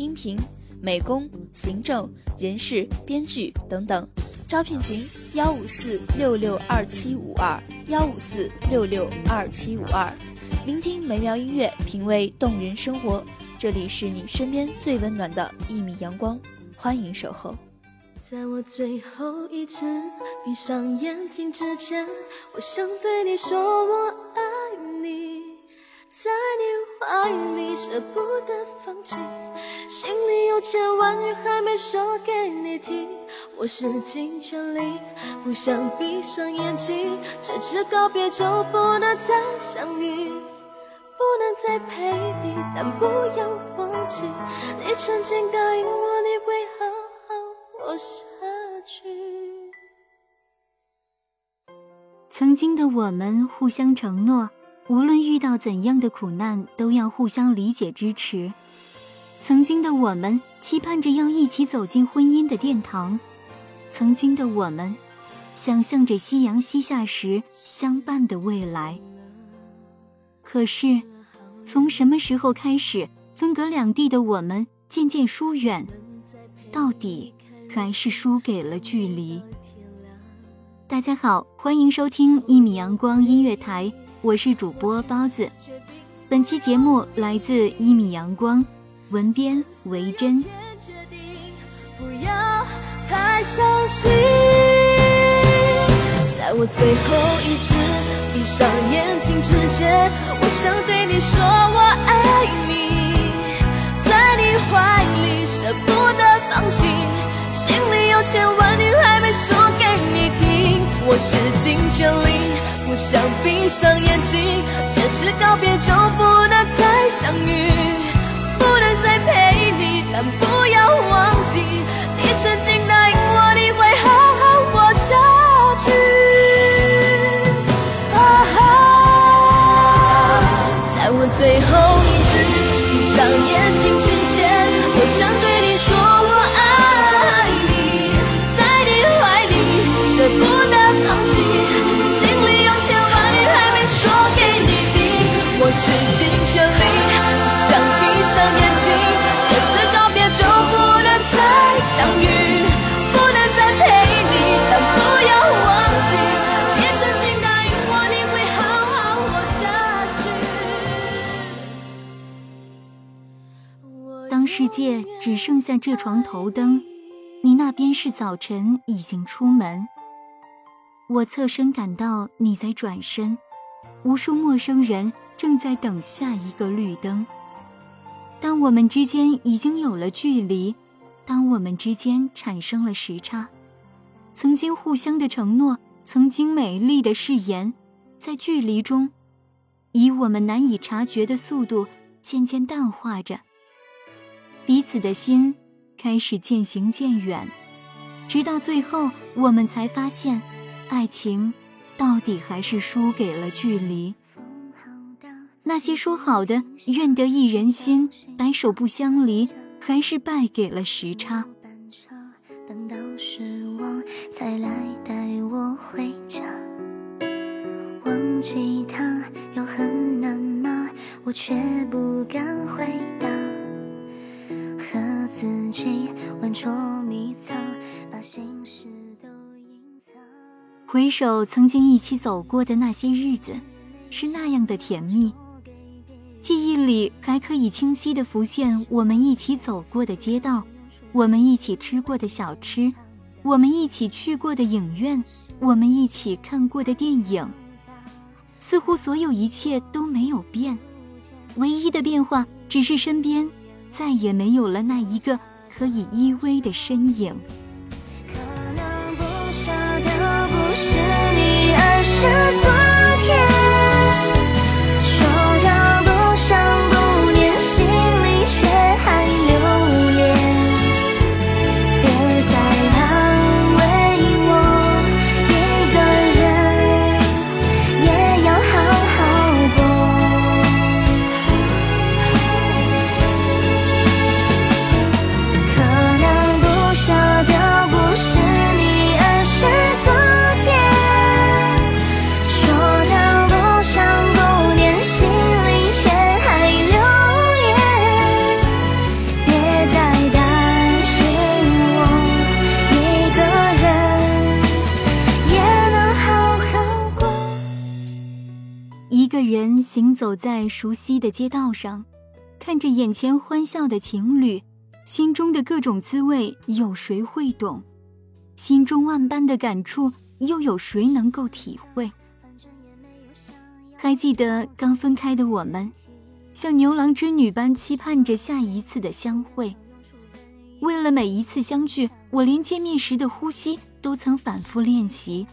音频、美工、行政、人事、编剧等等。招聘群：幺五四六六二七五二幺五四六六二七五二。聆听美妙音乐，品味动人生活。这里是你身边最温暖的一米阳光，欢迎守候。在我最后一次闭上眼睛之前，我想对你说我爱，在你怀里舍不得放弃，心里有千万语还没说给你听，我使尽全力不想闭上眼睛，这次告别就不能再相遇。不能再陪你，但不要忘记，你曾经答应我你会好好活下去。曾经的我们互相承诺，无论遇到怎样的苦难，都要互相理解支持。曾经的我们期盼着要一起走进婚姻的殿堂，曾经的我们想象着夕阳西下时相伴的未来。可是，从什么时候开始，分隔两地的我们渐渐疏远，到底还是输给了距离。大家好，欢迎收听一米阳光音乐台，我是主播包子。本期节目来自一米阳光，文编维珍。不要太伤心。在我最后一次闭上眼睛之前，我想对你说我爱你，在你怀里舍不得放弃，心里有千万句还没说给你听，我使尽全力不想闭上眼睛，这次告别就不能再相遇。不能再陪你，但不要忘记，你曾经答应我你会好好活下去。啊哈，在我最后一次闭上眼睛之前，我想对我使尽全力，不想闭上眼睛，这次告别就不能再相遇，不能再陪你，但不要忘记，你曾经答应我你会好好活下去。当世界只剩下这床头灯，你那边是早晨已经出门。我侧身感到你在转身，无数陌生人正在等下一个绿灯。当我们之间已经有了距离，当我们之间产生了时差，曾经互相的承诺，曾经美丽的誓言，在距离中，以我们难以察觉的速度渐渐淡化着。彼此的心开始渐行渐远，直到最后，我们才发现，爱情到底还是输给了距离。那些说好的愿得一人心，白首不相离，还是败给了时差。等到失望才来带我回家，忘记他有很难吗？我却不敢回答，和自己玩捉迷藏，把心事都隐藏。回首曾经一起走过的那些日子，是那样的甜蜜。记忆里还可以清晰地浮现我们一起走过的街道，我们一起吃过的小吃，我们一起去过的影院，我们一起看过的电影。似乎所有一切都没有变，唯一的变化只是身边再也没有了那一个可以依偎的身影。走在熟悉的街道上，看着眼前欢笑的情侣，心中的各种滋味，有谁会懂？心中万般的感触，又有谁能够体会？还记得刚分开的我们，像牛郎织女般期盼着下一次的相会。为了每一次相聚，我连见面时的呼吸都曾反复练习。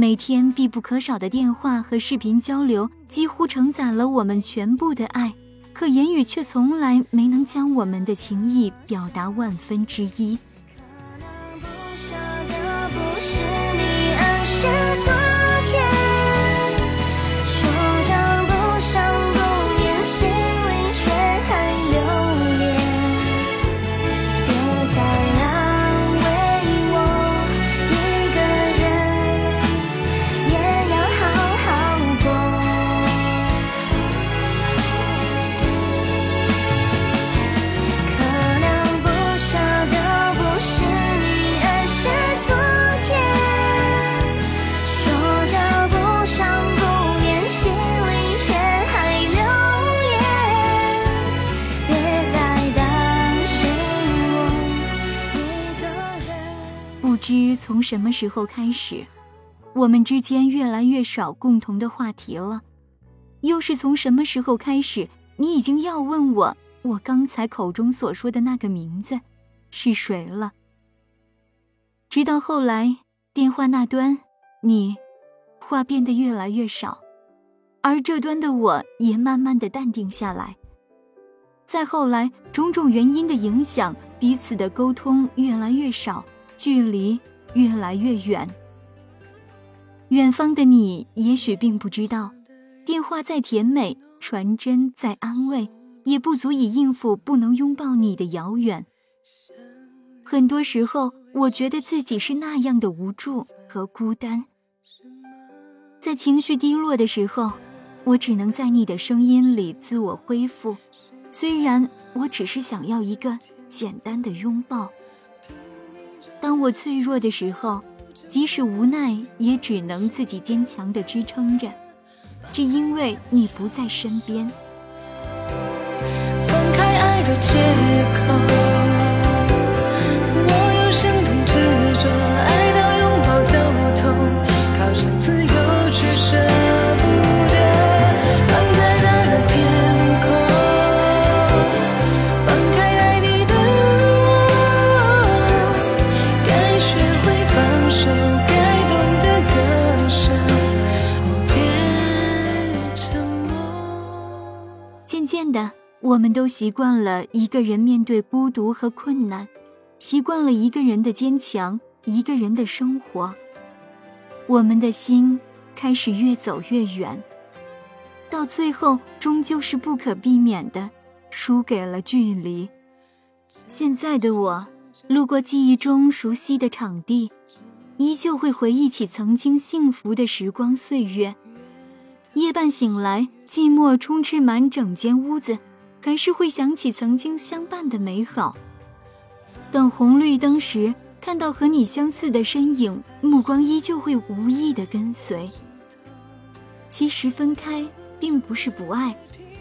每天必不可少的电话和视频交流，几乎承载了我们全部的爱，可言语却从来没能将我们的情谊表达万分之一。从什么时候开始，我们之间越来越少共同的话题了。又是从什么时候开始，你已经要问我，我刚才口中所说的那个名字是谁了？直到后来，电话那端，你话变得越来越少，而这端的我也慢慢的淡定下来。再后来，种种原因的影响，彼此的沟通越来越少，距离越来越远。远方的你也许并不知道，电话再甜美，传真再安慰，也不足以应付不能拥抱你的遥远。很多时候，我觉得自己是那样的无助和孤单。在情绪低落的时候，我只能在你的声音里自我恢复。虽然我只是想要一个简单的拥抱。当我脆弱的时候，即使无奈，也只能自己坚强地支撑着，只因为你不在身边。放开爱的借口，我们都习惯了一个人面对孤独和困难，习惯了一个人的坚强，一个人的生活。我们的心开始越走越远，到最后终究是不可避免的输给了距离。现在的我，路过记忆中熟悉的场地，依旧会回忆起曾经幸福的时光岁月。夜半醒来，寂寞充斥满整间屋子，还是会想起曾经相伴的美好。等红绿灯时，看到和你相似的身影，目光依旧会无意的跟随。其实分开并不是不爱，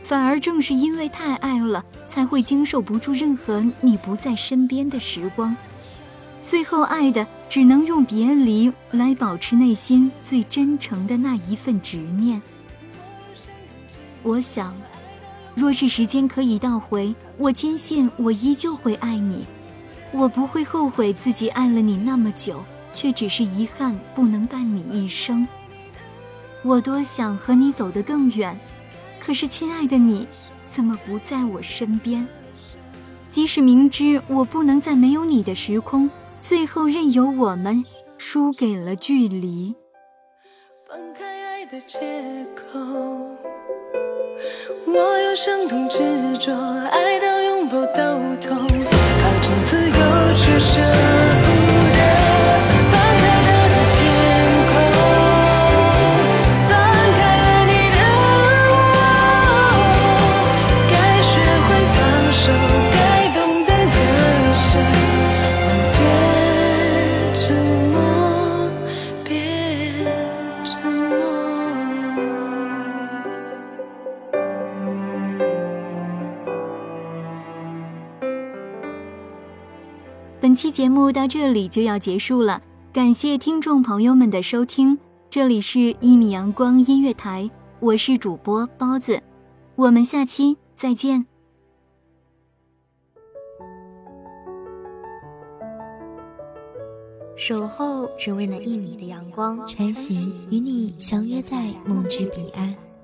反而正是因为太爱了，才会经受不住任何你不在身边的时光，最后爱的只能用别离来保持内心最真诚的那一份执念。我想，若是时间可以倒回，我坚信我依旧会爱你，我不会后悔自己爱了你那么久，却只是遗憾不能伴你一生。我多想和你走得更远。可是，亲爱的你，怎么不在我身边？即使明知我不能在没有你的时空，最后任由我们输给了距离。放开爱的借口，我有生动执着，爱到拥抱到痛，靠近自由却舍。期节目到这里就要结束了，感谢听众朋友们的收听。这里是《一米阳光音乐台》，我是主播包子，我们下期再见。守候只为那一米的阳光，穿行与你相约在梦之彼岸。